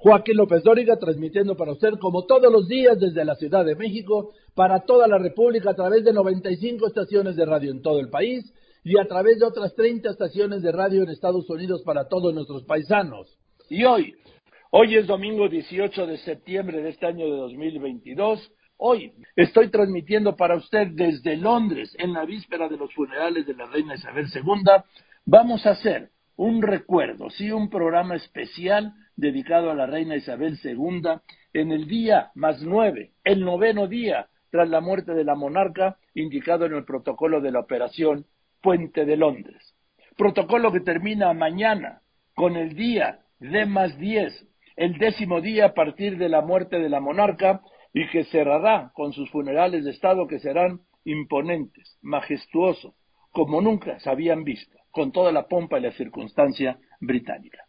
Joaquín López Dóriga, transmitiendo para usted como todos los días desde la Ciudad de México, para toda la República a través de 95 estaciones de radio en todo el país y a través de otras 30 estaciones de radio en Estados Unidos para todos nuestros paisanos. Y hoy, hoy es domingo 18 de septiembre de este año de 2022. Hoy estoy transmitiendo para usted desde Londres, en la víspera de los funerales de la reina Isabel II. Vamos a hacer un recuerdo, sí, un programa especial dedicado a la reina Isabel II en el día más nueve, el noveno día tras la muerte de la monarca, indicado en el protocolo de la operación Puente de Londres. Protocolo que termina mañana con el día de más diez, el décimo día a partir de la muerte de la monarca y que cerrará con sus funerales de Estado que serán imponentes, majestuosos, como nunca se habían visto, con toda la pompa y la circunstancia británica.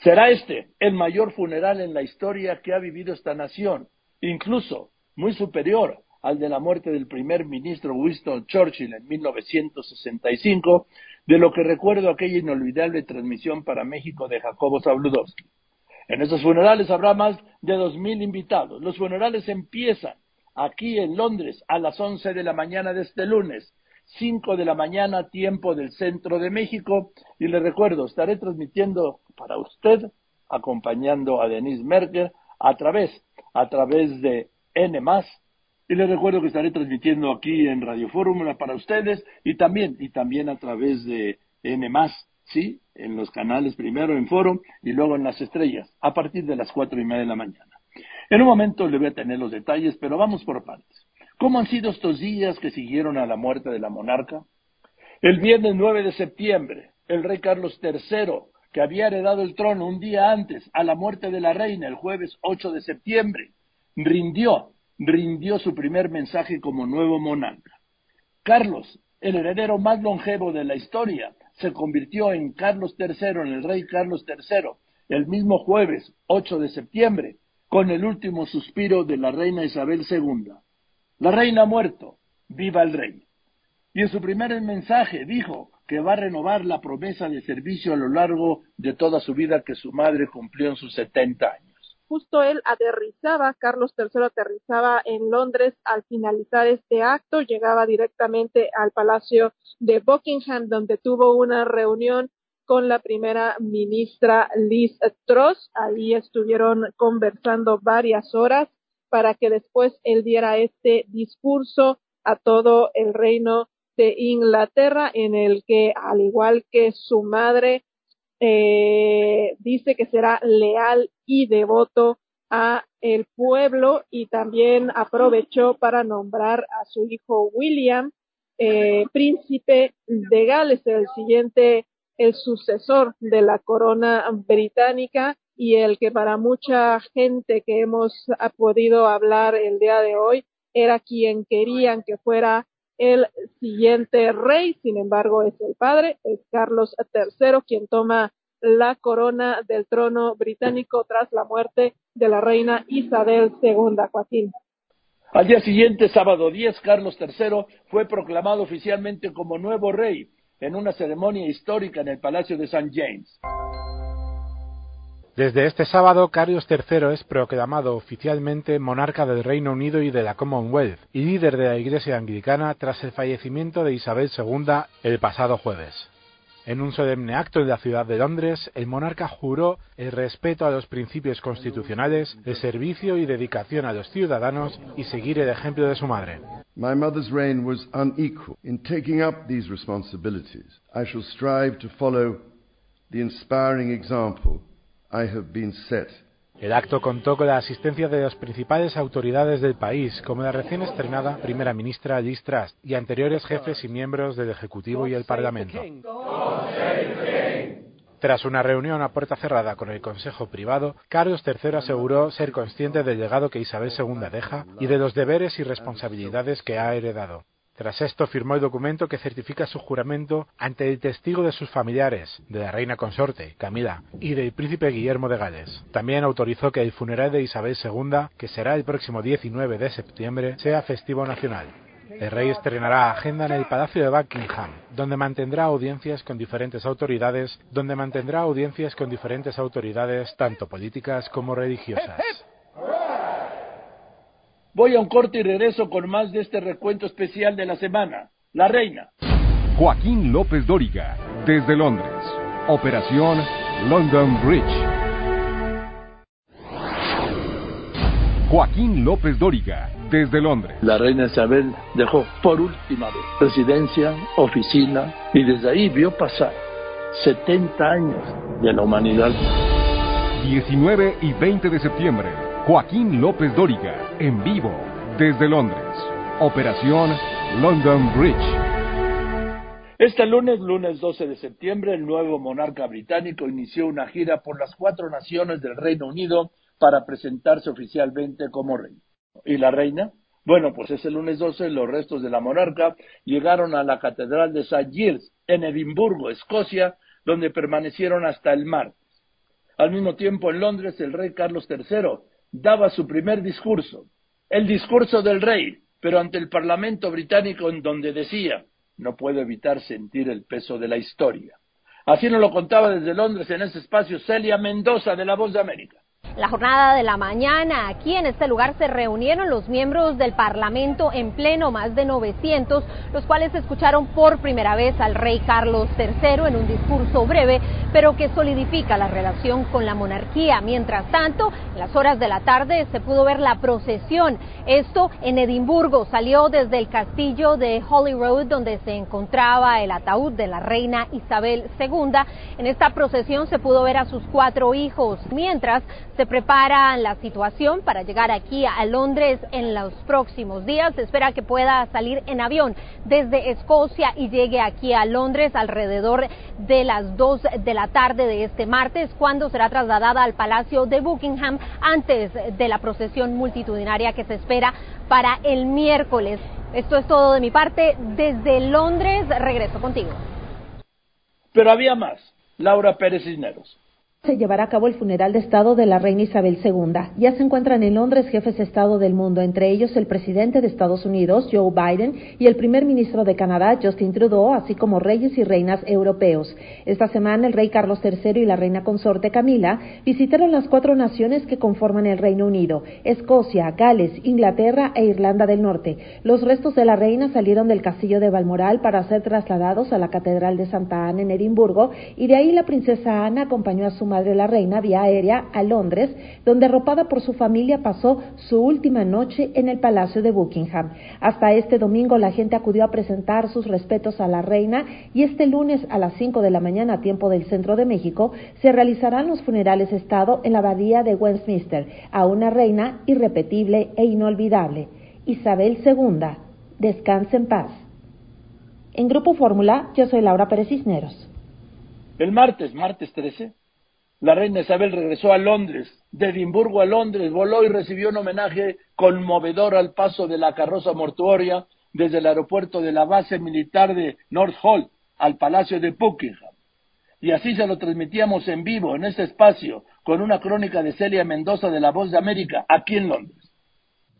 Será este el mayor funeral en la historia que ha vivido esta nación, incluso muy superior al de la muerte del primer ministro Winston Churchill en 1965, de lo que recuerdo aquella inolvidable transmisión para México de Jacobo Zabludowski. En estos funerales habrá más de dos mil invitados. Los funerales empiezan aquí en Londres a las once de la mañana de este lunes 5 de la mañana, tiempo del centro de México. Y le recuerdo, estaré transmitiendo para usted, acompañando a Denise Merker, a través, a través de N. Y le recuerdo que estaré transmitiendo aquí en Radio Fórmula para ustedes y también, y también a través de N, sí, en los canales primero en Foro y luego en las estrellas, a partir de las cuatro y media de la mañana. En un momento le voy a tener los detalles, pero vamos por partes. ¿Cómo han sido estos días que siguieron a la muerte de la monarca? El viernes 9 de septiembre, el rey Carlos III, que había heredado el trono un día antes a la muerte de la reina, el jueves 8 de septiembre, rindió, rindió su primer mensaje como nuevo monarca. Carlos, el heredero más longevo de la historia, se convirtió en Carlos III, en el rey Carlos III, el mismo jueves 8 de septiembre, con el último suspiro de la reina Isabel II. La reina ha muerto, viva el rey. Y en su primer mensaje dijo que va a renovar la promesa de servicio a lo largo de toda su vida que su madre cumplió en sus 70 años. Justo él aterrizaba, Carlos III aterrizaba en Londres al finalizar este acto, llegaba directamente al Palacio de Buckingham, donde tuvo una reunión con la primera ministra Liz Truss. Ahí estuvieron conversando varias horas para que después él diera este discurso a todo el reino de Inglaterra en el que, al igual que su madre, eh, dice que será leal y devoto a el pueblo y también aprovechó para nombrar a su hijo William eh, príncipe de Gales, el siguiente, el sucesor de la corona británica y el que para mucha gente que hemos podido hablar el día de hoy era quien querían que fuera el siguiente rey, sin embargo es el padre, es Carlos III quien toma la corona del trono británico tras la muerte de la reina Isabel II. Al día siguiente, sábado 10, Carlos III fue proclamado oficialmente como nuevo rey en una ceremonia histórica en el Palacio de St. James. Desde este sábado, Carlos III es proclamado oficialmente monarca del Reino Unido y de la Commonwealth y líder de la Iglesia Anglicana tras el fallecimiento de Isabel II el pasado jueves. En un solemne acto en la ciudad de Londres, el monarca juró el respeto a los principios constitucionales, de servicio y dedicación a los ciudadanos y seguir el ejemplo de su madre. My mother's reign was unequal. In taking up these responsibilities, I shall strive to follow the inspiring example el acto contó con la asistencia de las principales autoridades del país, como la recién estrenada primera ministra Liz Truss y anteriores jefes y miembros del Ejecutivo y el Parlamento. Tras una reunión a puerta cerrada con el Consejo Privado, Carlos III aseguró ser consciente del legado que Isabel II deja y de los deberes y responsabilidades que ha heredado. Tras esto firmó el documento que certifica su juramento ante el testigo de sus familiares, de la reina consorte, Camila, y del príncipe Guillermo de Gales. También autorizó que el funeral de Isabel II, que será el próximo 19 de septiembre, sea festivo nacional. El rey estrenará agenda en el Palacio de Buckingham, donde mantendrá audiencias con diferentes autoridades, donde mantendrá audiencias con diferentes autoridades tanto políticas como religiosas. Voy a un corte y regreso con más de este recuento especial de la semana. La reina. Joaquín López Dóriga, desde Londres. Operación London Bridge. Joaquín López Dóriga, desde Londres. La reina Isabel dejó por última vez residencia, oficina y desde ahí vio pasar 70 años de la humanidad. 19 y 20 de septiembre, Joaquín López Dóriga, en vivo, desde Londres. Operación London Bridge. Este lunes, lunes 12 de septiembre, el nuevo monarca británico inició una gira por las cuatro naciones del Reino Unido para presentarse oficialmente como rey. ¿Y la reina? Bueno, pues ese lunes 12 los restos de la monarca llegaron a la Catedral de St. Giles en Edimburgo, Escocia, donde permanecieron hasta el martes. Al mismo tiempo, en Londres, el rey Carlos III daba su primer discurso, el discurso del rey, pero ante el Parlamento británico en donde decía, no puedo evitar sentir el peso de la historia. Así nos lo contaba desde Londres en ese espacio Celia Mendoza de La Voz de América la jornada de la mañana. Aquí en este lugar se reunieron los miembros del Parlamento en pleno, más de 900, los cuales escucharon por primera vez al rey Carlos III en un discurso breve, pero que solidifica la relación con la monarquía. Mientras tanto, en las horas de la tarde se pudo ver la procesión. Esto en Edimburgo salió desde el castillo de Holyrood, donde se encontraba el ataúd de la reina Isabel II. En esta procesión se pudo ver a sus cuatro hijos, mientras se prepara la situación para llegar aquí a Londres en los próximos días. Se espera que pueda salir en avión desde Escocia y llegue aquí a Londres alrededor de las 2 de la tarde de este martes, cuando será trasladada al Palacio de Buckingham antes de la procesión multitudinaria que se espera para el miércoles. Esto es todo de mi parte. Desde Londres regreso contigo. Pero había más. Laura Pérez Cisneros se llevará a cabo el funeral de Estado de la reina Isabel II. Ya se encuentran en Londres jefes de Estado del mundo, entre ellos el presidente de Estados Unidos, Joe Biden, y el primer ministro de Canadá, Justin Trudeau, así como reyes y reinas europeos. Esta semana el rey Carlos III y la reina consorte Camila visitaron las cuatro naciones que conforman el Reino Unido, Escocia, Gales, Inglaterra e Irlanda del Norte. Los restos de la reina salieron del castillo de Balmoral para ser trasladados a la Catedral de Santa Ana en Edimburgo y de ahí la princesa Ana acompañó a su madre la reina vía aérea a Londres, donde arropada por su familia pasó su última noche en el Palacio de Buckingham. Hasta este domingo la gente acudió a presentar sus respetos a la reina y este lunes a las 5 de la mañana a tiempo del centro de México se realizarán los funerales Estado en la abadía de Westminster a una reina irrepetible e inolvidable, Isabel II. Descanse en paz. En Grupo Fórmula, yo soy Laura Pérez Cisneros. El martes, martes 13, la reina Isabel regresó a Londres, de Edimburgo a Londres, voló y recibió un homenaje conmovedor al paso de la carroza mortuoria desde el aeropuerto de la base militar de North Hall al Palacio de Buckingham. Y así se lo transmitíamos en vivo, en este espacio, con una crónica de Celia Mendoza de La Voz de América, aquí en Londres.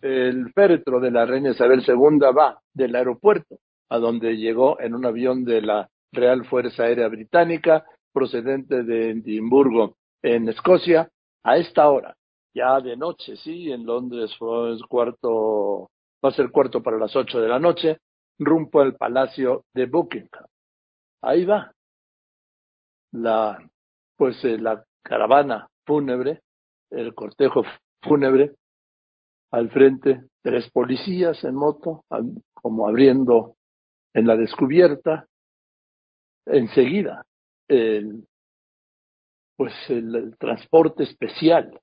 El féretro de la reina Isabel II va del aeropuerto a donde llegó en un avión de la Real Fuerza Aérea Británica procedente de Edimburgo, en Escocia, a esta hora, ya de noche, sí, en Londres fue cuarto, va a ser cuarto para las ocho de la noche, rumbo al Palacio de Buckingham. Ahí va la, pues eh, la caravana fúnebre, el cortejo fúnebre, al frente tres policías en moto, como abriendo en la descubierta, enseguida el, pues el, transporte especial,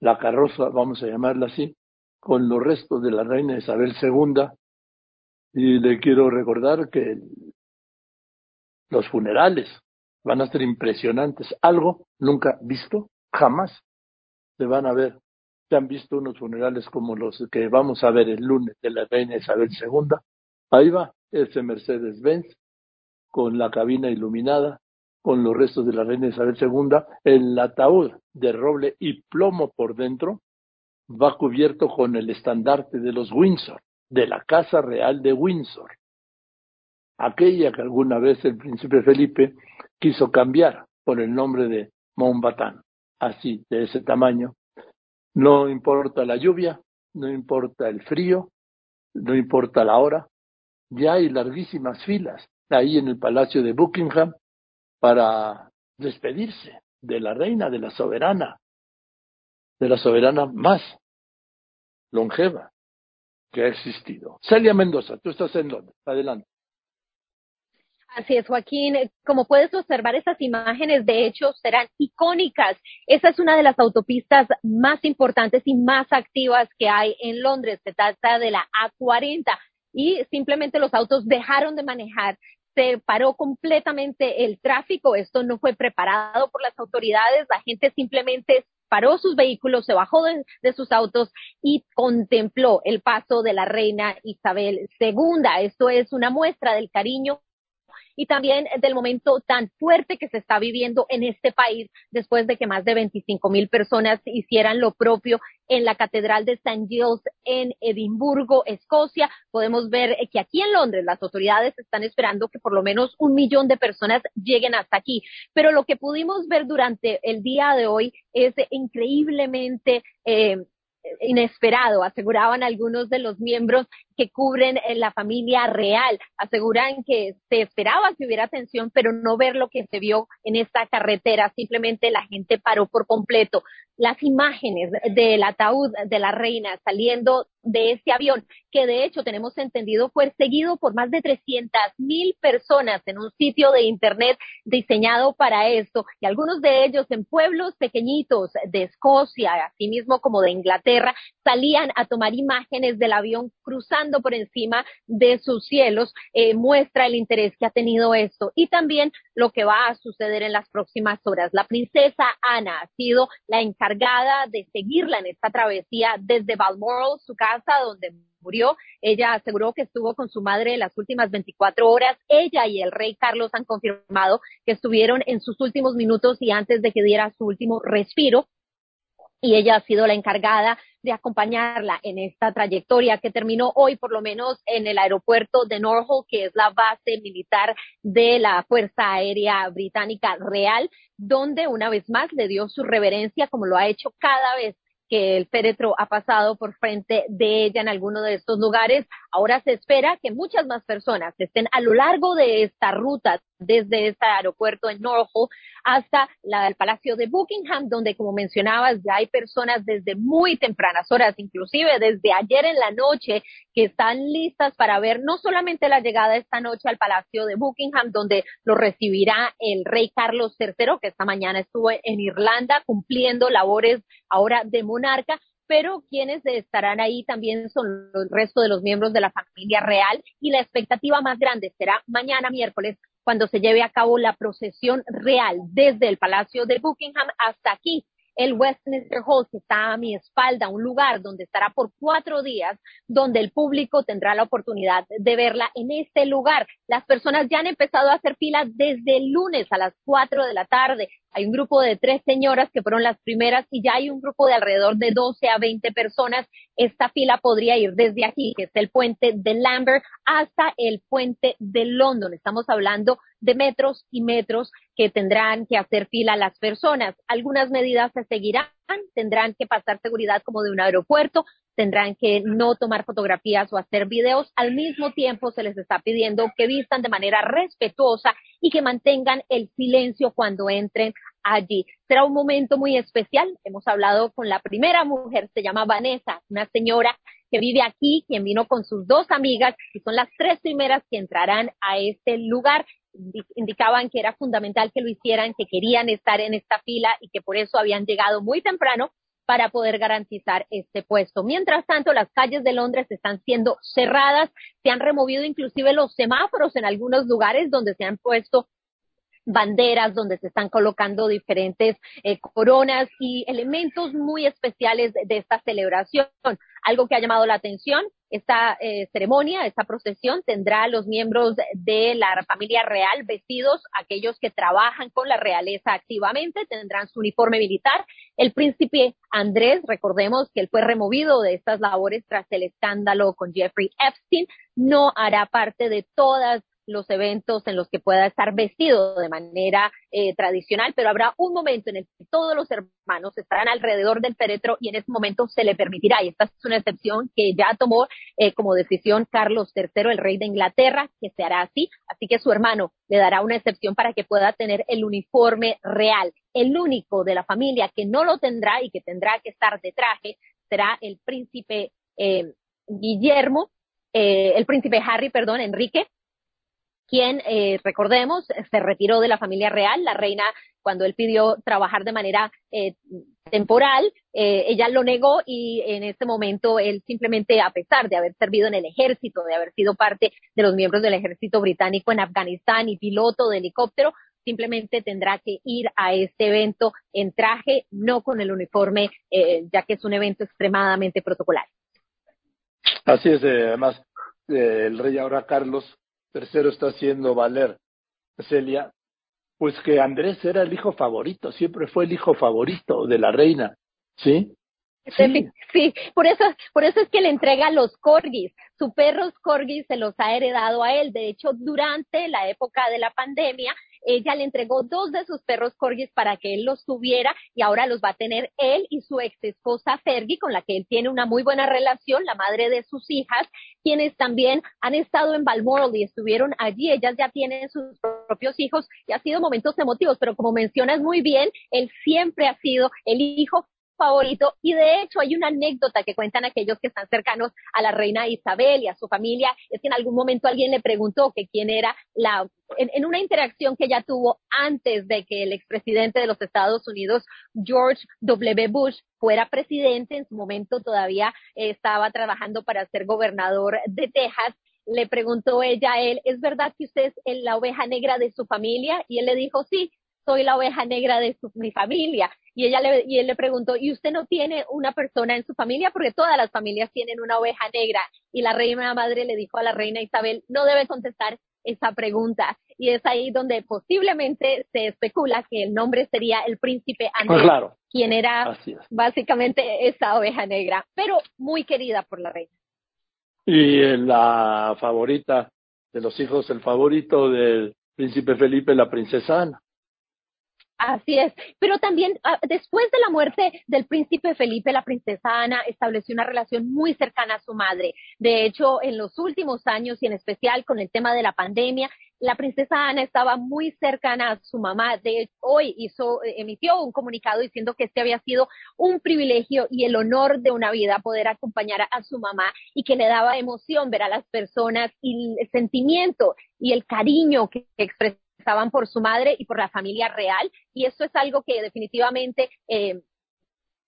la carroza, vamos a llamarla así, con los restos de la reina Isabel II. Y le quiero recordar que los funerales van a ser impresionantes, algo nunca visto, jamás se van a ver. Se han visto unos funerales como los que vamos a ver el lunes de la reina Isabel II, Ahí va ese Mercedes-Benz con la cabina iluminada, con los restos de la reina Isabel II, el ataúd de roble y plomo por dentro va cubierto con el estandarte de los Windsor, de la Casa Real de Windsor, aquella que alguna vez el príncipe Felipe quiso cambiar por el nombre de Mountbatten, así, de ese tamaño. No importa la lluvia, no importa el frío, no importa la hora, ya hay larguísimas filas ahí en el Palacio de Buckingham para despedirse de la reina, de la soberana, de la soberana más longeva que ha existido. Celia Mendoza, tú estás en Londres. Adelante. Así es, Joaquín. Como puedes observar, esas imágenes de hecho serán icónicas. Esa es una de las autopistas más importantes y más activas que hay en Londres. Se trata de la A40 y simplemente los autos dejaron de manejar. Se paró completamente el tráfico. Esto no fue preparado por las autoridades. La gente simplemente paró sus vehículos, se bajó de, de, sus autos y contempló el paso de la reina Isabel II. Esto es una muestra del cariño y también del momento tan fuerte que se está viviendo en este país después de que más de 25 mil personas hicieran lo propio en la Catedral de St. Giles en Edimburgo, Escocia. Podemos ver que aquí en Londres las autoridades están esperando que por lo menos un millón de personas lleguen hasta aquí. Pero lo que pudimos ver durante el día de hoy es increíblemente eh, inesperado, aseguraban algunos de los miembros que cubren la familia real. Aseguran que se esperaba que hubiera atención, pero no ver lo que se vio en esta carretera. Simplemente la gente paró por completo. Las imágenes del ataúd de la reina saliendo de ese avión, que de hecho tenemos entendido fue seguido por más de 300 mil personas en un sitio de internet diseñado para esto, y algunos de ellos en pueblos pequeñitos de Escocia, así mismo como de Inglaterra, salían a tomar imágenes del avión cruzando por encima de sus cielos, eh, muestra el interés que ha tenido esto y también lo que va a suceder en las próximas horas. La princesa Ana ha sido la encargada de seguirla en esta travesía desde Balmoral, su casa, donde murió. Ella aseguró que estuvo con su madre las últimas 24 horas. Ella y el rey Carlos han confirmado que estuvieron en sus últimos minutos y antes de que diera su último respiro y ella ha sido la encargada de acompañarla en esta trayectoria que terminó hoy, por lo menos en el aeropuerto de Norfolk, que es la base militar de la Fuerza Aérea Británica Real, donde una vez más le dio su reverencia, como lo ha hecho cada vez que el féretro ha pasado por frente de ella en alguno de estos lugares. Ahora se espera que muchas más personas estén a lo largo de esta ruta desde este aeropuerto en Norfolk hasta la, el Palacio de Buckingham, donde, como mencionabas, ya hay personas desde muy tempranas horas, inclusive desde ayer en la noche, que están listas para ver no solamente la llegada esta noche al Palacio de Buckingham, donde lo recibirá el rey Carlos III, que esta mañana estuvo en Irlanda cumpliendo labores ahora de monarca, pero quienes estarán ahí también son el resto de los miembros de la familia real y la expectativa más grande será mañana miércoles cuando se lleve a cabo la procesión real desde el Palacio de Buckingham hasta aquí el Westminster Hall, que está a mi espalda, un lugar donde estará por cuatro días, donde el público tendrá la oportunidad de verla en este lugar. Las personas ya han empezado a hacer filas desde el lunes a las cuatro de la tarde. Hay un grupo de tres señoras que fueron las primeras y ya hay un grupo de alrededor de 12 a 20 personas. Esta fila podría ir desde aquí, que es el puente de Lambert, hasta el puente de London. Estamos hablando de metros y metros que tendrán que hacer fila las personas. Algunas medidas se seguirán, tendrán que pasar seguridad como de un aeropuerto, tendrán que no tomar fotografías o hacer videos. Al mismo tiempo se les está pidiendo que vistan de manera respetuosa y que mantengan el silencio cuando entren allí. Será un momento muy especial. Hemos hablado con la primera mujer, se llama Vanessa, una señora que vive aquí, quien vino con sus dos amigas y son las tres primeras que entrarán a este lugar indicaban que era fundamental que lo hicieran, que querían estar en esta fila y que por eso habían llegado muy temprano para poder garantizar este puesto. Mientras tanto, las calles de Londres están siendo cerradas, se han removido inclusive los semáforos en algunos lugares donde se han puesto banderas donde se están colocando diferentes eh, coronas y elementos muy especiales de, esta celebración. Algo que ha llamado la atención esta eh, ceremonia, esta procesión tendrá los miembros de la familia real vestidos, aquellos que trabajan con la realeza activamente, tendrán su uniforme militar. El príncipe Andrés, recordemos que él fue removido de estas labores tras el escándalo con Jeffrey Epstein, no hará parte de todas los eventos en los que pueda estar vestido de manera eh, tradicional, pero habrá un momento en el que todos los hermanos estarán alrededor del féretro y en ese momento se le permitirá, y esta es una excepción que ya tomó eh, como decisión Carlos III, el rey de Inglaterra, que se hará así, así que su hermano le dará una excepción para que pueda tener el uniforme real. El único de la familia que no lo tendrá y que tendrá que estar de traje será el príncipe eh, Guillermo, el príncipe Harry, perdón, Enrique, quien, eh, recordemos, se retiró de la familia real. La reina, cuando él pidió trabajar de manera eh, temporal, eh, ella lo negó y en este momento él simplemente, a pesar de haber servido en el ejército, de haber sido parte de los miembros del ejército británico en Afganistán y piloto de helicóptero, simplemente tendrá que ir a este evento en traje, no con el uniforme, ya que es un evento extremadamente protocolar. Así es, además, el rey ahora Carlos tercero está haciendo valer, Celia, pues que Andrés era el hijo favorito, siempre fue el hijo favorito de la reina, ¿sí? Sí. por eso, por eso es que le entrega los corgis. Su perros corgis se los ha heredado a él. De hecho, durante la época de la pandemia, ella le entregó dos de sus perros corgis para que él los tuviera y ahora los va a tener él y su ex esposa Fergie, con la que él tiene una muy buena relación, la madre de sus hijas, quienes también han estado en Balmoral y estuvieron allí. Ellas ya tienen sus propios hijos y ha sido momentos emotivos, pero como mencionas muy bien, él siempre ha sido el hijo favorito y de hecho hay una anécdota que cuentan aquellos que están cercanos a la reina Isabel y a su familia, es que en algún momento alguien le preguntó que quién era la, en, una interacción que ella tuvo antes de que el expresidente de los Estados Unidos, George W. Bush, fuera presidente, en su momento todavía estaba trabajando para ser gobernador de Texas, le preguntó ella a él, ¿es verdad que usted es la oveja negra de su familia? Y él le dijo, sí, soy la oveja negra de su, mi familia. Y, ella le, y él le preguntó, ¿y usted no tiene una persona en su familia? Porque todas las familias tienen una oveja negra. Y la reina madre le dijo a la reina Isabel, no debe contestar esa pregunta. Y es ahí donde posiblemente se especula que el nombre sería el príncipe Andrés, claro. quien era básicamente esa oveja negra, pero muy querida por la reina. Y la favorita de los hijos, el favorito del príncipe Felipe, la princesa Ana. Así es, pero también ah, después de la muerte del príncipe Felipe, la princesa Ana estableció una relación muy cercana a su madre. De hecho, en los últimos años y en especial con el tema de la pandemia, la princesa Ana estaba muy cercana a su mamá. De hecho, hoy hizo, emitió un comunicado diciendo que este había sido un privilegio y el honor de una vida poder acompañar a su mamá y que le daba emoción ver a las personas y el sentimiento y el cariño que expresó estaban por su madre y por la familia real, y eso es algo que definitivamente, eh,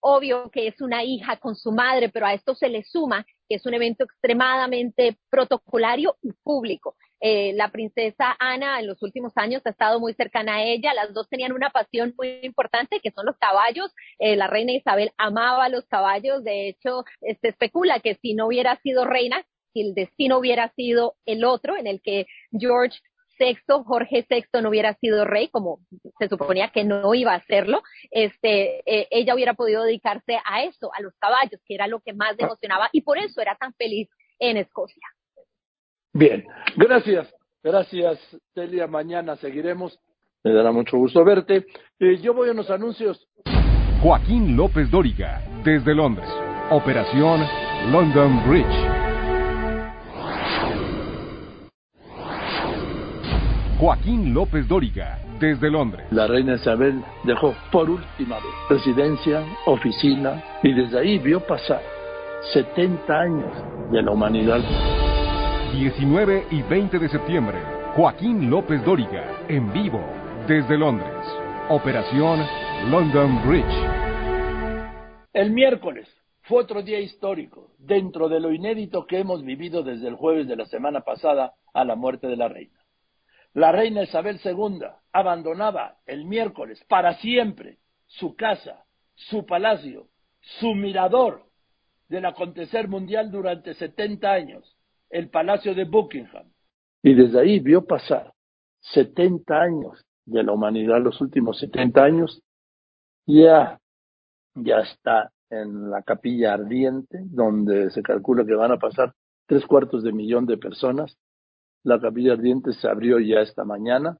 obvio que es una hija con su madre, pero a esto se le suma que es un evento extremadamente protocolario y público. Eh, la princesa Ana en los últimos años ha estado muy cercana a ella, las dos tenían una pasión muy importante que son los caballos, eh, la reina Isabel amaba los caballos, de hecho se especula que si no hubiera sido reina, si el destino hubiera sido el otro, en el que George sexto, Jorge VI no hubiera sido rey, como se suponía que no iba a hacerlo, este, eh, ella hubiera podido dedicarse a eso, a los caballos, que era lo que más le emocionaba y por eso era tan feliz en Escocia. Bien, gracias, gracias Celia, mañana seguiremos, me dará mucho gusto verte. Eh, yo voy a unos anuncios. Joaquín López Dóriga, desde Londres, Operación London Bridge. Joaquín López Dóriga, desde Londres. La reina Isabel dejó por última vez residencia, oficina y desde ahí vio pasar 70 años de la humanidad. 19 y 20 de septiembre, Joaquín López Dóriga, en vivo, desde Londres. Operación London Bridge. El miércoles fue otro día histórico, dentro de lo inédito que hemos vivido desde el jueves de la semana pasada a la muerte de la reina. La reina Isabel II abandonaba el miércoles para siempre su casa, su palacio, su mirador del acontecer mundial durante 70 años, el Palacio de Buckingham. Y desde ahí vio pasar 70 años de la humanidad, los últimos 70 años, ya, ya está en la capilla ardiente, donde se calcula que van a pasar tres cuartos de millón de personas. La capilla ardiente se abrió ya esta mañana,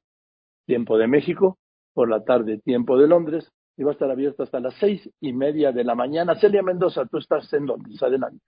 tiempo de México, por la tarde, tiempo de Londres, y va a estar abierta hasta las seis y media de la mañana. Celia Mendoza, tú estás en Londres, adelante.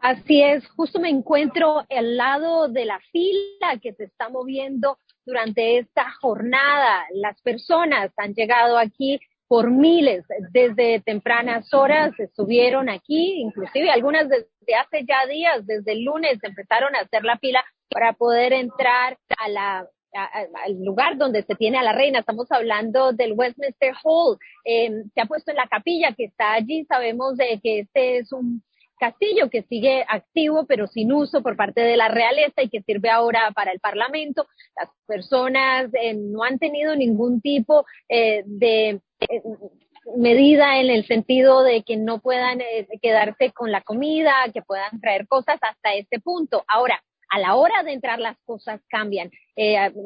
Así es, justo me encuentro al lado de la fila que se está moviendo durante esta jornada. Las personas han llegado aquí por miles desde tempranas horas, estuvieron aquí, inclusive algunas desde hace ya días, desde el lunes empezaron a hacer la fila para poder entrar a la al lugar donde se tiene a la reina. Estamos hablando del Westminster Hall. Eh, se ha puesto en la capilla que está allí. Sabemos de que este es un castillo que sigue activo pero sin uso por parte de la realeza y que sirve ahora para el Parlamento. Las personas eh, no han tenido ningún tipo eh, de eh, medida en el sentido de que no puedan quedarse con la comida, que puedan traer cosas hasta este punto. Ahora, a la hora de entrar las cosas cambian.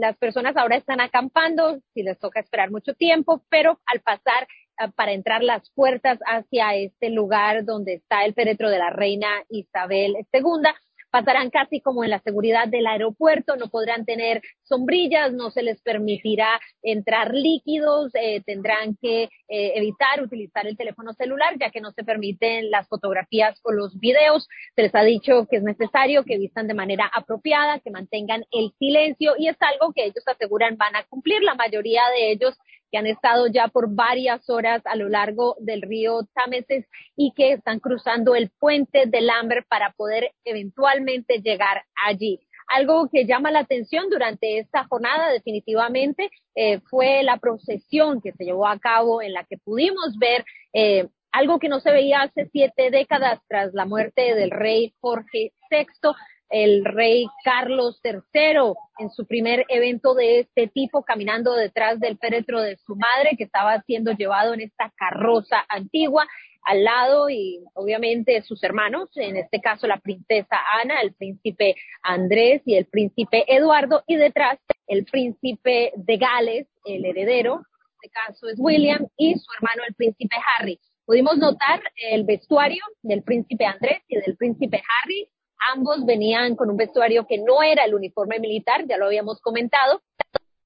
las personas ahora están acampando, si les toca esperar mucho tiempo, pero al pasar Ah, para entrar las puertas hacia este lugar donde está el féretro de la reina Isabel II. Pasarán casi como en la seguridad del aeropuerto, no podrán tener sombrillas, no se les permitirá entrar líquidos, eh, tendrán que eh, evitar utilizar el teléfono celular ya que no se permiten las fotografías o los videos. Se les ha dicho que es necesario que vistan de manera apropiada, que mantengan el silencio y es algo que ellos aseguran van a cumplir. La mayoría de ellos que han estado ya por varias horas a lo largo del río Támesis y que están cruzando el puente del Amber para poder eventualmente llegar allí. Algo que llama la atención durante esta jornada definitivamente eh, fue la procesión que se llevó a cabo en la que pudimos ver eh, algo que no se veía hace siete décadas tras la muerte del rey Jorge VI, el rey Carlos III en su primer evento de este tipo, caminando detrás del féretro de su madre, que estaba siendo llevado en esta carroza antigua, al lado y obviamente sus hermanos, en este caso la princesa Ana, el príncipe Andrés y el príncipe Eduardo, y detrás el príncipe de Gales, el heredero, en este caso es William, y su hermano el príncipe Harry. Pudimos notar el vestuario del príncipe Andrés y del príncipe Harry, Ambos venían con un vestuario que no era el uniforme militar, ya lo habíamos comentado,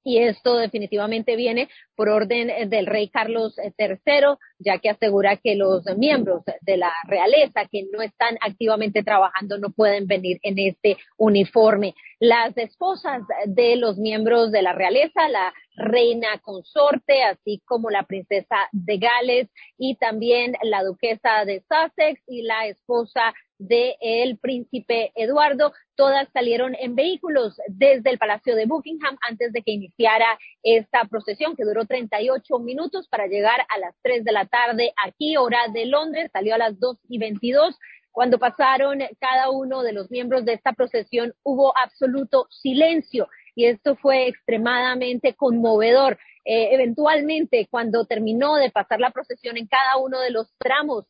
y esto definitivamente viene por orden del rey Carlos III, ya que asegura que los miembros de la realeza que no están activamente trabajando no pueden venir en este uniforme. Las esposas de los miembros de la realeza, la reina consorte, así como la princesa de Gales y también la duquesa de Sussex y la esposa del príncipe Eduardo. Todas salieron en vehículos desde el Palacio de Buckingham antes de que iniciara esta procesión que duró 38 minutos para llegar a las 3 de la tarde aquí, hora de Londres. Salió a las 2 y 22. Cuando pasaron cada uno de los miembros de esta procesión hubo absoluto silencio y esto fue extremadamente conmovedor. Eh, eventualmente, cuando terminó de pasar la procesión en cada uno de los tramos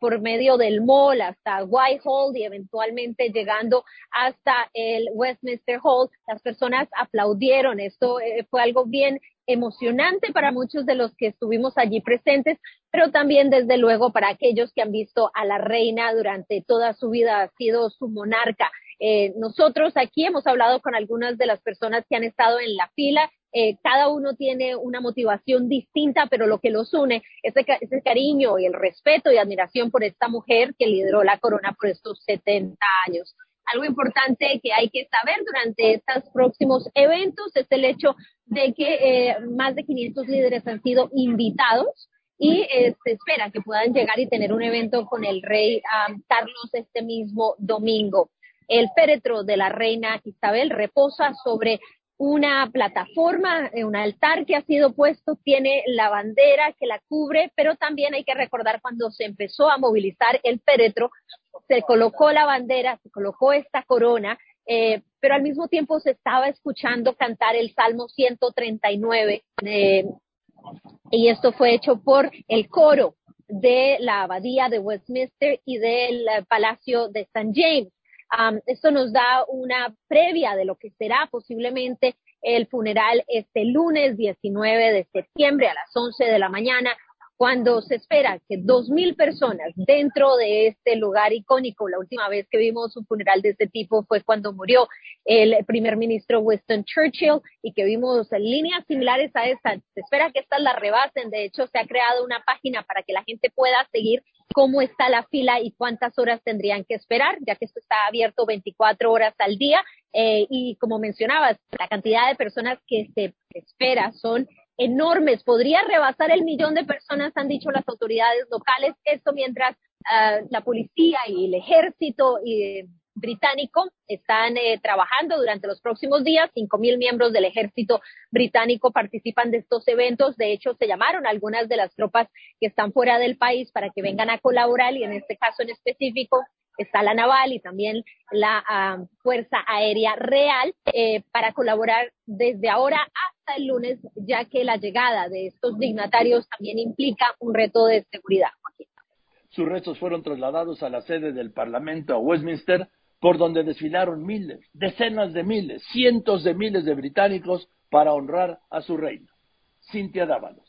por medio del mall hasta Whitehall y eventualmente llegando hasta el Westminster Hall, las personas aplaudieron. Esto eh, fue algo bien emocionante para muchos de los que estuvimos allí presentes, pero también desde luego para aquellos que han visto a la reina durante toda su vida, ha sido su monarca. Eh, nosotros aquí hemos hablado con algunas de las personas que han estado en la fila eh, cada uno tiene una motivación distinta, pero lo que los une es ese cariño y el respeto y admiración por esta mujer que lideró la corona por estos 70 años. Algo importante que hay que saber durante estos próximos eventos es el hecho de que eh, más de 500 líderes han sido invitados y eh, se espera que puedan llegar y tener un evento con el rey Carlos este mismo domingo. El féretro de la reina Isabel reposa sobre una plataforma, eh, un altar que ha sido puesto, tiene la bandera que la cubre, pero también hay que recordar cuando se empezó a movilizar el féretro, se colocó la bandera, se colocó esta corona, eh, pero al mismo tiempo se estaba escuchando cantar el Salmo 139, eh, y esto fue hecho por el coro de la abadía de Westminster y del eh, Palacio de St. James. Esto nos da una previa de lo que será posiblemente el funeral este lunes 19 de septiembre a las 11 de la mañana cuando se espera que dos mil personas dentro de este lugar icónico, la última vez que vimos un funeral de este tipo fue cuando murió el primer ministro Winston Churchill y que vimos líneas similares a esta. Se espera que estas la rebasen. De hecho, se ha creado una página para que la gente pueda seguir cómo está la fila y cuántas horas tendrían que esperar, ya que esto está abierto 24 horas al día. Eh, y como mencionabas, la cantidad de personas que se espera son enormes, podría rebasar el millón de personas, han dicho las autoridades locales, esto mientras ah, la policía y el ejército eh, británico están eh, trabajando durante los próximos días. Cinco mil miembros del ejército británico participan de estos eventos. De hecho, se llamaron algunas de las tropas que están fuera del país para que vengan a colaborar y en este caso en específico está la naval y también la ah, Fuerza Aérea Real eh, para colaborar desde ahora hasta el lunes, ya que la llegada de estos dignatarios también implica un reto de seguridad. Sus restos fueron trasladados a la sede del Parlamento a Westminster, por donde desfilaron miles, decenas de miles, cientos de miles de británicos para honrar a su reina. Cintia Dávalos.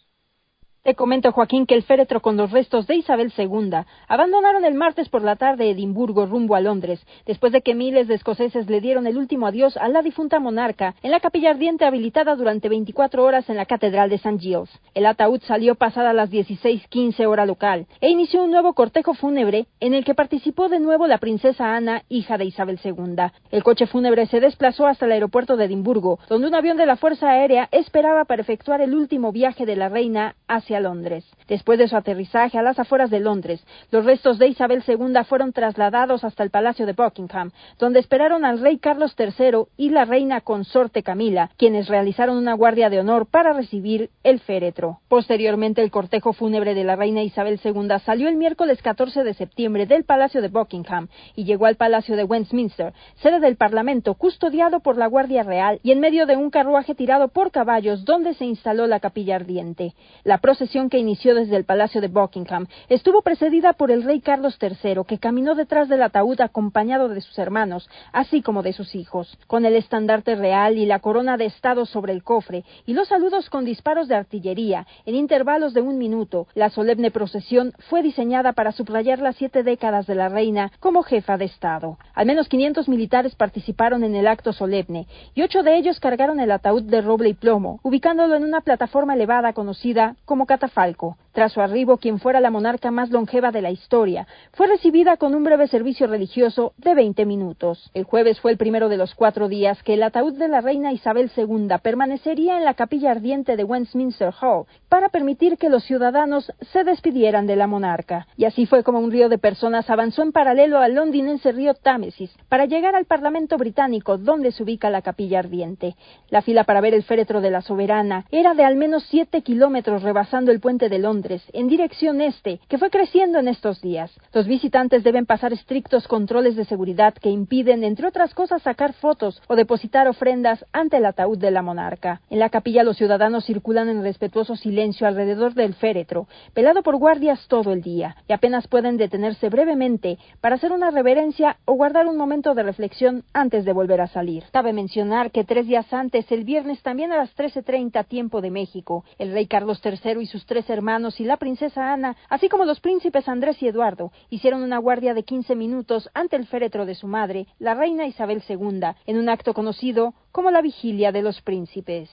Comento, Joaquín, que el féretro con los restos de Isabel II abandonaron el martes por la tarde Edimburgo rumbo a Londres, después de que miles de escoceses le dieron el último adiós a la difunta monarca en la capilla ardiente habilitada durante 24 horas en la Catedral de St. Giles. El ataúd salió pasada las 16:15 hora local e inició un nuevo cortejo fúnebre en el que participó de nuevo la princesa Ana, hija de Isabel II. El coche fúnebre se desplazó hasta el aeropuerto de Edimburgo, donde un avión de la Fuerza Aérea esperaba para efectuar el último viaje de la reina hacia Londres. Después de su aterrizaje a las afueras de Londres, los restos de Isabel II fueron trasladados hasta el Palacio de Buckingham, donde esperaron al rey Carlos III y la reina consorte Camila, quienes realizaron una guardia de honor para recibir el féretro. Posteriormente, el cortejo fúnebre de la reina Isabel II salió el miércoles 14 de septiembre del Palacio de Buckingham y llegó al Palacio de Westminster, sede del Parlamento, custodiado por la Guardia Real y en medio de un carruaje tirado por caballos donde se instaló la capilla ardiente. La procesión que inició desde el Palacio de Buckingham estuvo precedida por el rey Carlos III, que caminó detrás del ataúd acompañado de sus hermanos, así como de sus hijos, con el estandarte real y la corona de Estado sobre el cofre, y los saludos con disparos de artillería, en intervalos de un minuto. La solemne procesión fue diseñada para subrayar las siete décadas de la reina como jefa de Estado. Al menos 500 militares participaron en el acto solemne, y ocho de ellos cargaron el ataúd de roble y plomo, ubicándolo en una plataforma elevada conocida como catafalco. Tras su arribo, quien fuera la monarca más longeva de la historia, fue recibida con un breve servicio religioso de 20 minutos. El jueves fue el primero de los cuatro días que el ataúd de la reina Isabel II permanecería en la capilla ardiente de Westminster Hall para permitir que los ciudadanos se despidieran de la monarca. Y así fue como un río de personas avanzó en paralelo al londinense río Támesis para llegar al Parlamento británico donde se ubica la capilla ardiente. La fila para ver el féretro de la soberana era de al menos siete kilómetros rebasando el puente de Londres en dirección este, que fue creciendo en estos días. Los visitantes deben pasar estrictos controles de seguridad que impiden, entre otras cosas, sacar fotos o depositar ofrendas ante el ataúd de la monarca. En la capilla los ciudadanos circulan en respetuoso silencio alrededor del féretro, pelado por guardias todo el día, y apenas pueden detenerse brevemente para hacer una reverencia o guardar un momento de reflexión antes de volver a salir. Cabe mencionar que tres días antes, el viernes también a las 13.30 tiempo de México, el rey Carlos III y sus tres hermanos y la princesa Ana, así como los príncipes Andrés y Eduardo, hicieron una guardia de 15 minutos ante el féretro de su madre, la reina Isabel II, en un acto conocido como la Vigilia de los Príncipes.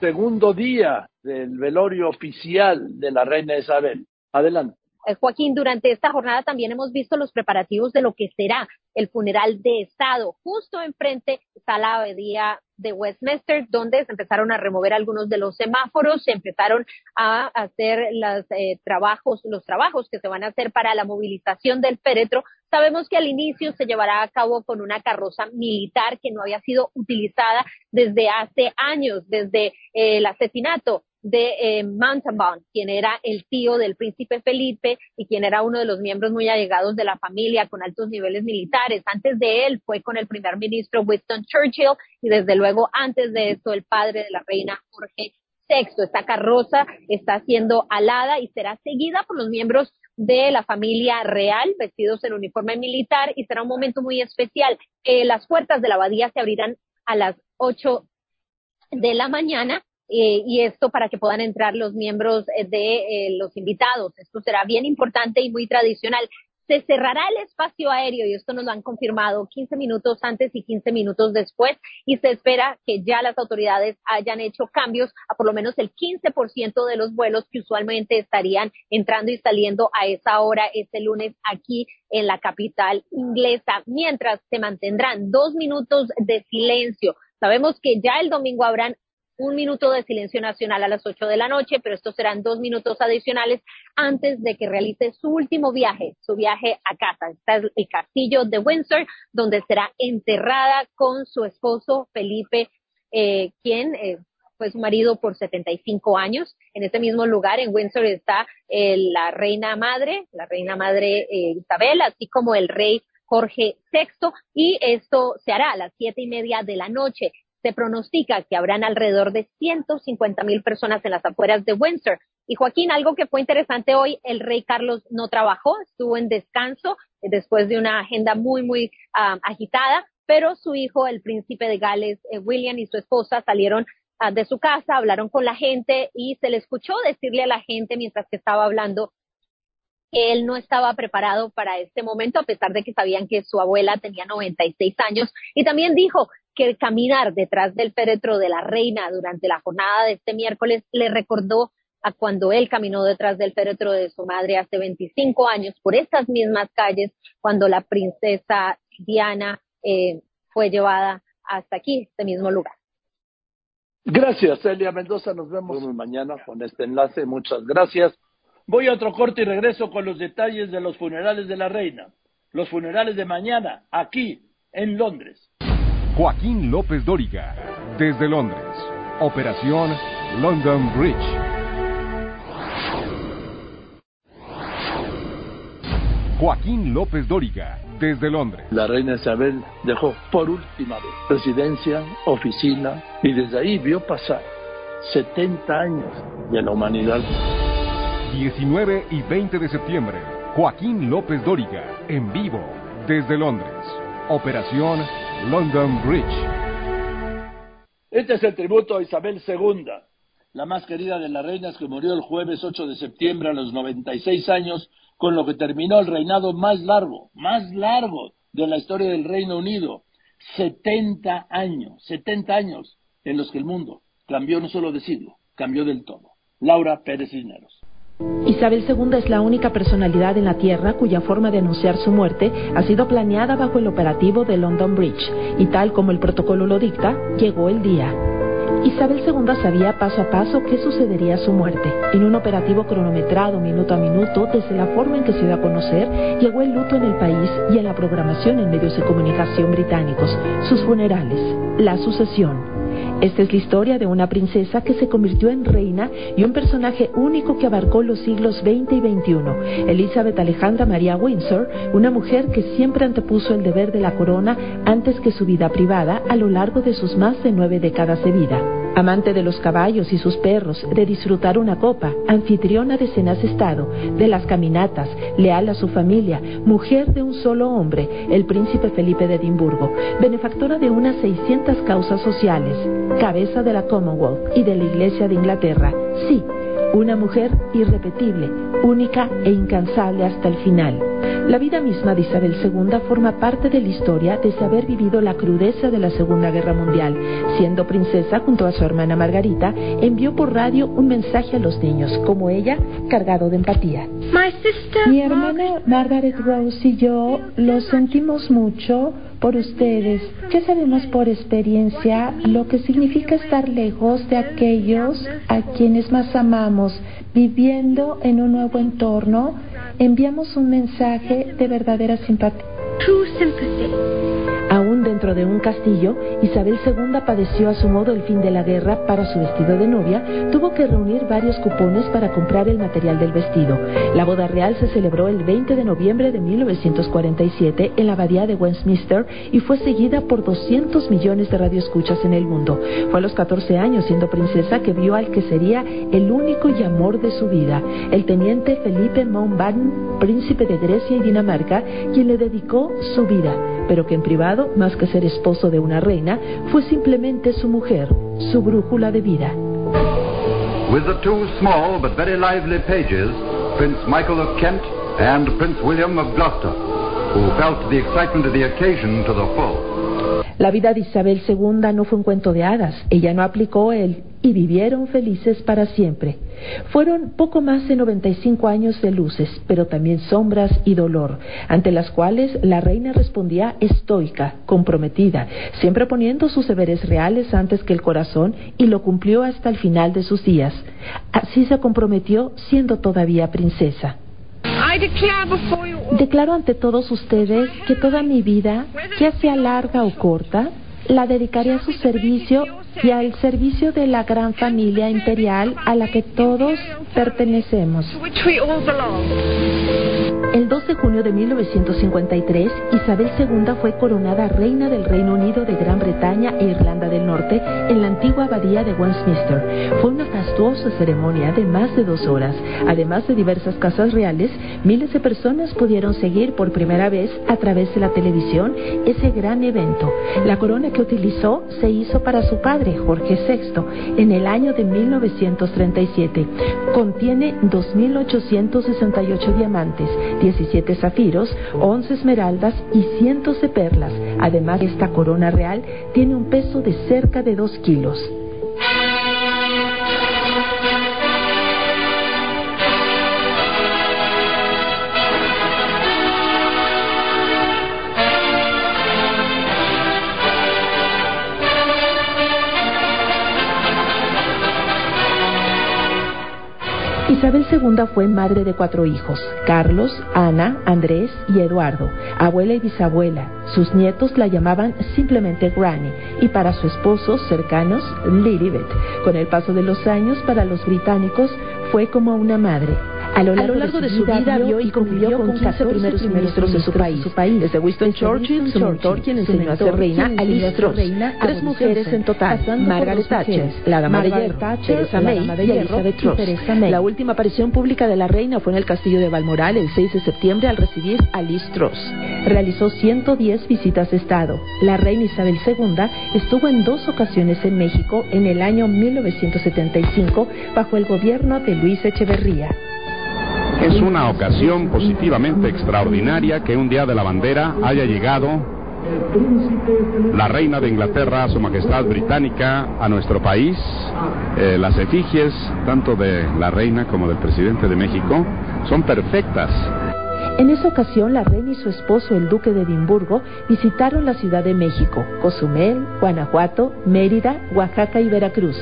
Segundo día del velorio oficial de la reina Isabel. Adelante. Eh, Joaquín, durante esta jornada también hemos visto los preparativos de lo que será el funeral de Estado. Justo enfrente está la abadía de Westminster, donde se empezaron a remover algunos de los semáforos, se empezaron a hacer los eh, trabajos, los trabajos que se van a hacer para la movilización del féretro. Sabemos que al inicio se llevará a cabo con una carroza militar que no había sido utilizada desde hace años, desde eh, el asesinato de eh, quien era el tío del príncipe Felipe y quien era uno de los miembros muy allegados de la familia con altos niveles militares. Antes de él fue con el primer ministro Winston Churchill y desde luego antes de eso el padre de la reina Jorge Sexto. Esta carroza está siendo alada y será seguida por los miembros de la familia real vestidos en uniforme militar y será un momento muy especial. Las puertas de la abadía se abrirán a las 8 de la mañana eh, y esto para que puedan entrar los miembros eh, de los invitados. Esto será bien importante y muy tradicional se cerrará el espacio aéreo y esto nos lo han confirmado 15 minutos antes y 15 minutos después y se espera que ya las autoridades hayan hecho cambios a por lo menos el 15% de los vuelos que usualmente estarían entrando y saliendo a esa hora este lunes aquí en la capital inglesa, mientras se mantendrán dos minutos de silencio. Sabemos que ya el domingo habrán un minuto de silencio nacional a las 8 de la noche, pero estos serán dos minutos adicionales antes de que realice su último viaje, su viaje a casa. Está el castillo de Windsor, donde será enterrada con su esposo Felipe, eh, quien eh, fue su marido por 75 años. En ese mismo lugar, en Windsor, está eh, la reina madre, la reina madre Isabel, así como el rey Jorge VI, y esto se hará a las siete y media de la noche se pronostica que habrán alrededor de 150 mil personas en las afueras de Windsor. Y Joaquín, algo que fue interesante hoy, el rey Carlos no trabajó, estuvo en descanso eh, después de una agenda muy, muy ah, agitada, pero su hijo, el príncipe de Gales, eh, William, y su esposa salieron ah, de su casa, hablaron con la gente y se le escuchó decirle a la gente mientras que estaba hablando que él no estaba preparado para este momento, a pesar de que sabían que su abuela tenía 96 años. Y también dijo que caminar detrás del féretro de la reina durante la jornada de este miércoles le recordó a cuando él caminó detrás del féretro de su madre hace 25 años por estas mismas calles, cuando la princesa Diana eh, fue llevada hasta aquí, este mismo lugar. Gracias, Celia Mendoza. Nos vemos mañana con este enlace. Muchas gracias. Voy a otro corte y regreso con los detalles de los funerales de la reina. Los funerales de mañana, aquí, en Londres. Joaquín López Dóriga, desde Londres. Operación London Bridge. Joaquín López Dóriga, desde Londres. La reina Isabel dejó por última vez residencia, oficina y desde ahí vio pasar 70 años de la humanidad. 19 y 20 de septiembre, Joaquín López Dóriga, en vivo, desde Londres. Operación London Bridge. Este es el tributo a Isabel II, la más querida de las reinas que murió el jueves 8 de septiembre a los 96 años, con lo que terminó el reinado más largo, más largo de la historia del Reino Unido. 70 años, 70 años en los que el mundo cambió no solo de siglo, cambió del todo. Laura Pérez Cisneros. Isabel II es la única personalidad en la Tierra cuya forma de anunciar su muerte ha sido planeada bajo el operativo de London Bridge, y tal como el protocolo lo dicta, llegó el día. Isabel II sabía paso a paso qué sucedería a su muerte. En un operativo cronometrado minuto a minuto, desde la forma en que se dio a conocer, llegó el luto en el país y en la programación en medios de comunicación británicos, sus funerales, la sucesión, esta es la historia de una princesa que se convirtió en reina y un personaje único que abarcó los siglos XX y XXI. Elizabeth Alejandra María Windsor, una mujer que siempre antepuso el deber de la corona antes que su vida privada a lo largo de sus más de nueve décadas de vida. Amante de los caballos y sus perros, de disfrutar una copa, anfitriona de cenas Estado, de las caminatas, leal a su familia, mujer de un solo hombre, el príncipe Felipe de Edimburgo, benefactora de unas 600 causas sociales, cabeza de la Commonwealth y de la Iglesia de Inglaterra. Sí, una mujer irrepetible, única e incansable hasta el final. La vida misma de Isabel II forma parte de la historia desde haber vivido la crudeza de la Segunda Guerra Mundial. Siendo princesa junto a su hermana Margarita, envió por radio un mensaje a los niños, como ella, cargado de empatía. Mi hermana Margaret Rose y yo lo sentimos mucho por ustedes. Ya sabemos por experiencia lo que significa estar lejos de aquellos a quienes más amamos, viviendo en un nuevo entorno. Enviamos un mensaje de verdadera simpatía. Aún dentro dentro de un castillo, Isabel II padeció a su modo el fin de la guerra para su vestido de novia, tuvo que reunir varios cupones para comprar el material del vestido. La boda real se celebró el 20 de noviembre de 1947 en la abadía de Westminster y fue seguida por 200 millones de radioescuchas en el mundo. Fue a los 14 años, siendo princesa, que vio al que sería el único y amor de su vida, el teniente Felipe Mountbatten, príncipe de Grecia y Dinamarca, quien le dedicó su vida, pero que en privado, más que ser esposo de una reina, fue simplemente su mujer, su brújula de vida. With the two small but very lively pages, Prince Michael of Kent and Prince William of Gloucester, who felt the excitement of the occasion to the full. La vida de Isabel II no fue un cuento de hadas. Ella no aplicó el y vivieron felices para siempre. Fueron poco más de 95 años de luces, pero también sombras y dolor, ante las cuales la reina respondía estoica, comprometida, siempre poniendo sus deberes reales antes que el corazón y lo cumplió hasta el final de sus días. Así se comprometió siendo todavía princesa. Declaro ante todos ustedes que toda mi vida, ya sea larga o corta, la dedicaré a su servicio y al servicio de la gran familia imperial a la que todos pertenecemos. El 2 de junio de 1953, Isabel II fue coronada reina del Reino Unido de Gran Bretaña e Irlanda del Norte en la antigua abadía de Westminster. Fue una fastuosa ceremonia de más de dos horas. Además de diversas casas reales, miles de personas pudieron seguir por primera vez a través de la televisión ese gran evento. La corona que utilizó se hizo para su padre, Jorge VI, en el año de 1937. Contiene 2.868 diamantes 17 zafiros, 11 esmeraldas y cientos de perlas. Además, esta corona real tiene un peso de cerca de 2 kilos. Isabel II fue madre de cuatro hijos, Carlos, Ana, Andrés y Eduardo, abuela y bisabuela. Sus nietos la llamaban simplemente Granny y para su esposo cercanos Lilibet. Con el paso de los años para los británicos fue como una madre. A lo largo, de, su vida, vio y convivió con 15 primeros ministros de su país. Desde Winston Churchill, su mentor, quien enseñó a ser reina, a Liz Truss. Tres mujeres en total, Margaret Thatcher, la dama de hierro, Theresa May y Elizabeth Truss. La última aparición pública de la reina fue en el castillo de Balmoral el 6 de septiembre al recibir a Liz Truss. Realizó 110 visitas de Estado. La reina Isabel II estuvo en dos ocasiones en México en el año 1975 bajo el gobierno de Luis Echeverría. Es una ocasión positivamente extraordinaria que un día de la bandera haya llegado la reina de Inglaterra, su majestad británica, a nuestro país. Eh, las efigies, tanto de la reina como del presidente de México, son perfectas. En esa ocasión, la reina y su esposo, el duque de Edimburgo, visitaron la Ciudad de México, Cozumel, Guanajuato, Mérida, Oaxaca y Veracruz.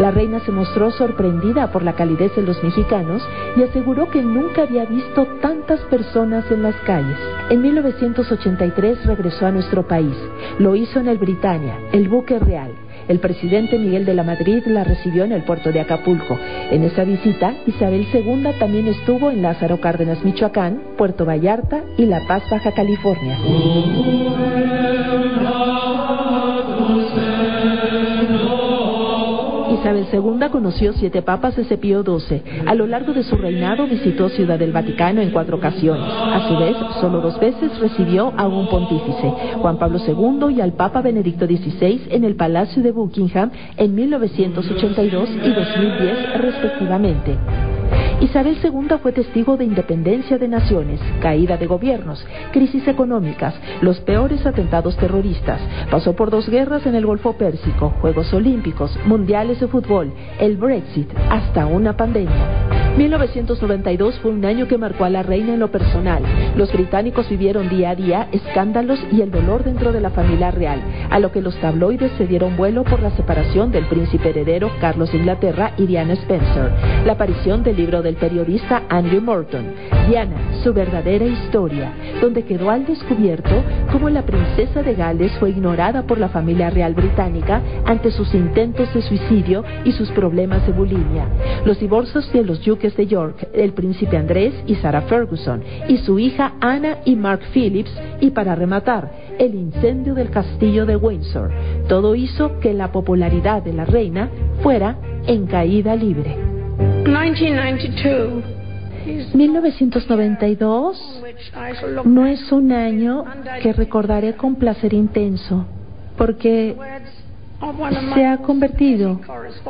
La reina se mostró sorprendida por la calidez de los mexicanos y aseguró que nunca había visto tantas personas en las calles. En 1983 regresó a nuestro país. Lo hizo en el Britannia, el buque real el presidente Miguel de la Madrid la recibió en el puerto de Acapulco. En esa visita, Isabel II también estuvo en Lázaro Cárdenas, Michoacán, Puerto Vallarta y La Paz, Baja California. Isabel II conoció siete papas de Pío XII. A lo largo de su reinado visitó Ciudad del Vaticano en cuatro ocasiones. A su vez, solo dos veces recibió a un pontífice, Juan Pablo II y al Papa Benedicto XVI en el Palacio de Buckingham en 1982 y 2010 respectivamente. Isabel II fue testigo de independencia de naciones, caída de gobiernos, crisis económicas, los peores atentados terroristas. Pasó por dos guerras en el Golfo Pérsico, Juegos Olímpicos, Mundiales de Fútbol, el Brexit, hasta una pandemia. 1992 fue un año que marcó a la reina en lo personal. Los británicos vivieron día a día escándalos y el dolor dentro de la familia real, a lo que los tabloides se dieron vuelo por la separación del príncipe heredero Carlos de Inglaterra y Diana Spencer, la aparición del libro del periodista Andrew Morton. Diana, su verdadera historia, donde quedó al descubierto cómo la princesa de Gales fue ignorada por la familia real británica ante sus intentos de suicidio y sus problemas de bulimia, los divorcios de los duques de York, el príncipe Andrés y Sarah Ferguson, y su hija Anna y Mark Phillips, y para rematar, el incendio del castillo de Windsor. Todo hizo que la popularidad de la reina fuera en caída libre. 1992 no es un año que recordaré con placer intenso, porque se ha convertido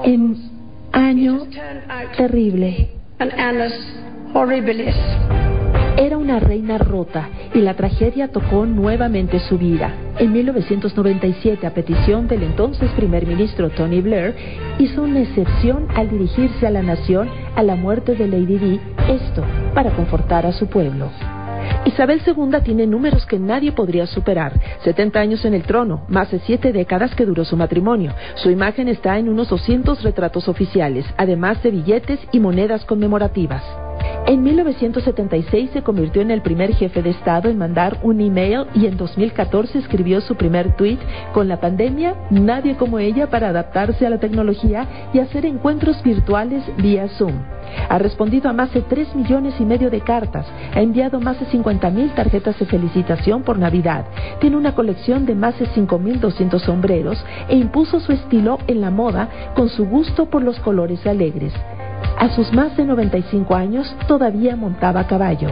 en año terrible. Era una reina rota y la tragedia tocó nuevamente su vida. En 1997, a petición del entonces primer ministro Tony Blair, hizo una excepción al dirigirse a la nación a la muerte de Lady Di, esto para confortar a su pueblo. Isabel II tiene números que nadie podría superar. 70 años en el trono, más de 7 décadas que duró su matrimonio. Su imagen está en unos 200 retratos oficiales, además de billetes y monedas conmemorativas. En 1976 se convirtió en el primer jefe de Estado en mandar un email y en 2014 escribió su primer tweet con la pandemia, nadie como ella para adaptarse a la tecnología y hacer encuentros virtuales vía Zoom. Ha respondido a más de 3 millones y medio de cartas, ha enviado más de 50 mil tarjetas de felicitación por Navidad, tiene una colección de más de 5.200 sombreros e impuso su estilo en la moda con su gusto por los colores alegres. A sus más de 95 años todavía montaba caballo.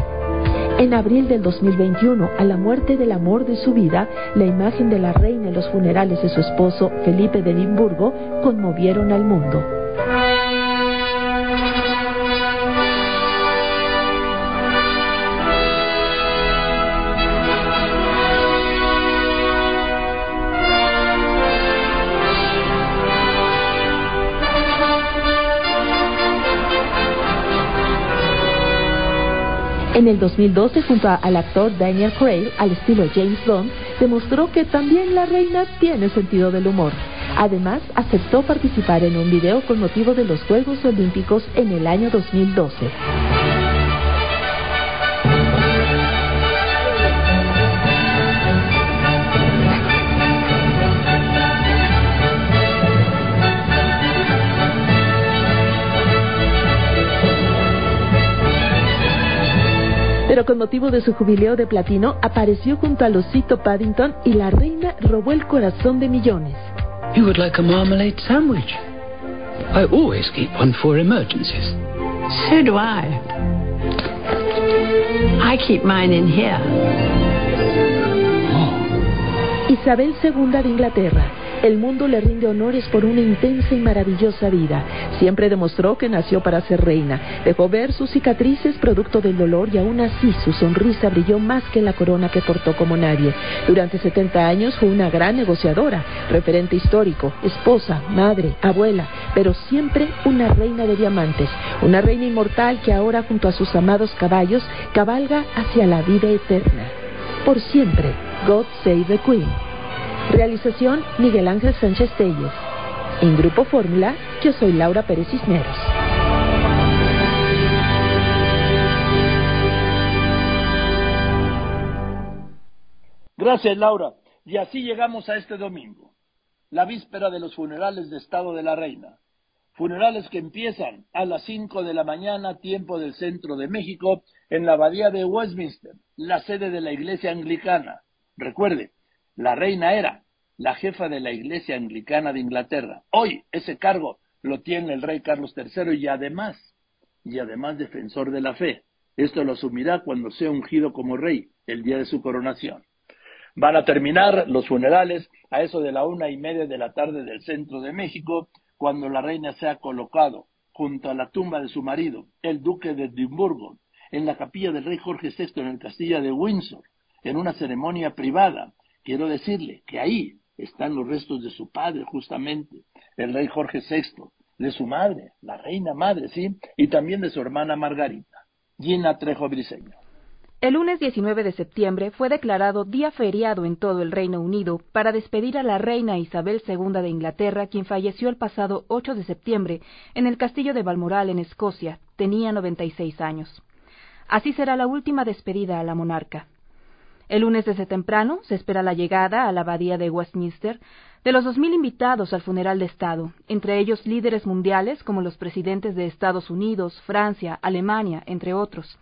En abril del 2021, a la muerte del amor de su vida, la imagen de la reina en los funerales de su esposo Felipe de Edimburgo conmovieron al mundo. En el 2012, junto al actor Daniel Craig, al estilo James Bond, demostró que también la reina tiene sentido del humor. Además, aceptó participar en un video con motivo de los Juegos Olímpicos en el año 2012. Pero con motivo de su jubileo de platino apareció junto a Losito Paddington y la reina robó el corazón de millones. You would like a marmalade sandwich? I always keep one for emergencies. So do I. I keep mine in here. Oh. Isabel II de Inglaterra el mundo le rinde honores por una intensa y maravillosa vida. Siempre demostró que nació para ser reina. Dejó ver sus cicatrices producto del dolor y aún así su sonrisa brilló más que la corona que portó como nadie. Durante 70 años fue una gran negociadora, referente histórico, esposa, madre, abuela, pero siempre una reina de diamantes, una reina inmortal que ahora junto a sus amados caballos cabalga hacia la vida eterna. Por siempre, God Save the Queen. Realización Miguel Ángel Sánchez Telles. En Grupo Fórmula, yo soy Laura Pérez Cisneros. Gracias, Laura. Y así llegamos a este domingo, la víspera de los funerales de Estado de la Reina. Funerales que empiezan a las 5 de la mañana, tiempo del centro de México, en la abadía de Westminster, la sede de la Iglesia Anglicana. Recuerde, la reina era la jefa de la Iglesia Anglicana de Inglaterra. Hoy ese cargo lo tiene el rey Carlos III y además, y además defensor de la fe. Esto lo asumirá cuando sea ungido como rey el día de su coronación. Van a terminar los funerales a eso de la una y media de la tarde del centro de México, cuando la reina se ha colocado junto a la tumba de su marido, el duque de Edimburgo, en la capilla del rey Jorge VI en el castillo de Windsor, en una ceremonia privada Quiero decirle que ahí están los restos de su padre, justamente, el rey Jorge VI, de su madre, la reina madre, ¿sí? Y también de su hermana Margarita, Gina Trejo Briseño. El lunes 19 de septiembre fue declarado día feriado en todo el Reino Unido para despedir a la reina Isabel II de Inglaterra, quien falleció el pasado 8 de septiembre en el castillo de Balmoral, en Escocia. Tenía 96 años. Así será la última despedida a la monarca. El lunes desde temprano se espera la llegada a la abadía de Westminster de los 2.000 invitados al funeral de Estado, entre ellos líderes mundiales como los presidentes de Estados Unidos, Francia, Alemania, entre otros,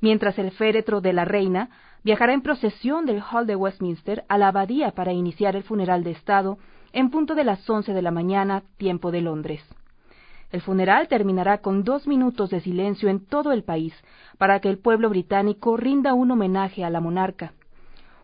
mientras el féretro de la reina viajará en procesión del Hall de Westminster a la abadía para iniciar el funeral de Estado en punto de las 11 de la mañana, tiempo de Londres. El funeral terminará con dos minutos de silencio en todo el país para que el pueblo británico rinda un homenaje a la monarca.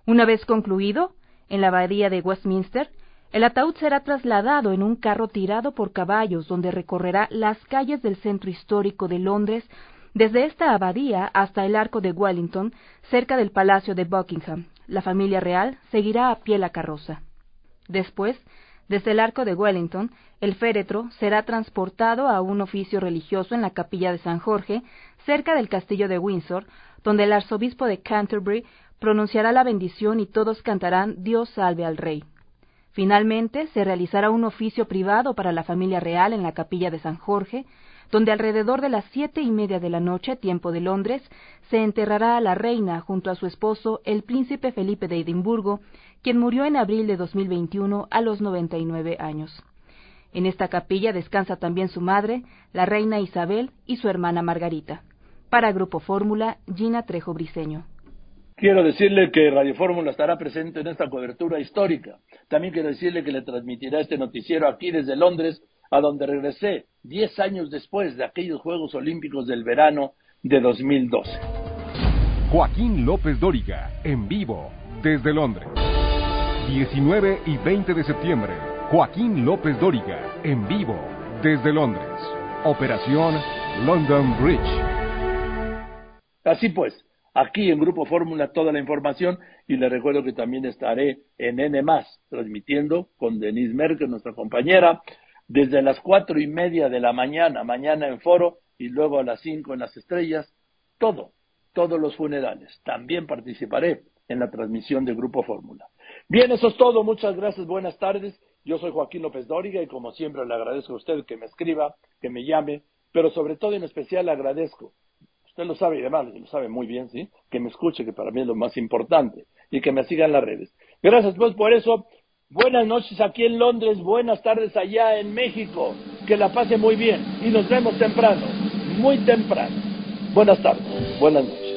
Una vez concluido, en la abadía de Westminster, el ataúd será trasladado en un carro tirado por caballos donde recorrerá las calles del centro histórico de Londres desde esta abadía hasta el arco de Wellington, cerca del Palacio de Buckingham. La familia real seguirá a pie la carroza. Después, desde el arco de Wellington, el féretro será transportado a un oficio religioso en la capilla de San Jorge, cerca del castillo de Windsor, donde el arzobispo de Canterbury pronunciará la bendición y todos cantarán Dios salve al rey. Finalmente, se realizará un oficio privado para la familia real en la capilla de San Jorge, donde alrededor de las siete y media de la noche, tiempo de Londres, se enterrará a la reina junto a su esposo, el príncipe Felipe de Edimburgo, quien murió en abril de 2021 a los 99 años. En esta capilla descansa también su madre, la reina Isabel, y su hermana Margarita. Para Grupo Fórmula, Gina Trejo Briseño. Quiero decirle que Radio Fórmula estará presente en esta cobertura histórica. También quiero decirle que le transmitirá este noticiero aquí desde Londres, a donde regresé diez años después de aquellos Juegos Olímpicos del verano de 2012. Joaquín López Dóriga, en vivo, desde Londres. 19 y 20 de septiembre, Joaquín López Dóriga, en vivo, desde Londres. Operación London Bridge. Así pues, aquí en Grupo Fórmula toda la información y le recuerdo que también estaré en N+, transmitiendo con Denise Merkel, nuestra compañera, desde las cuatro y media de la mañana, mañana en foro y luego a las cinco en las estrellas, todo, todos los funerales. También participaré en la transmisión de Grupo Fórmula. Bien, eso es todo. Muchas gracias. Buenas tardes. Yo soy Joaquín López Dóriga y como siempre le agradezco a usted que me escriba, que me llame, pero sobre todo en especial le agradezco. Usted lo sabe y además lo sabe muy bien, ¿sí? Que me escuche, que para mí es lo más importante, y que me siga en las redes. Gracias pues por eso. Buenas noches aquí en Londres, buenas tardes allá en México. Que la pase muy bien y nos vemos temprano, muy temprano. Buenas tardes, buenas noches.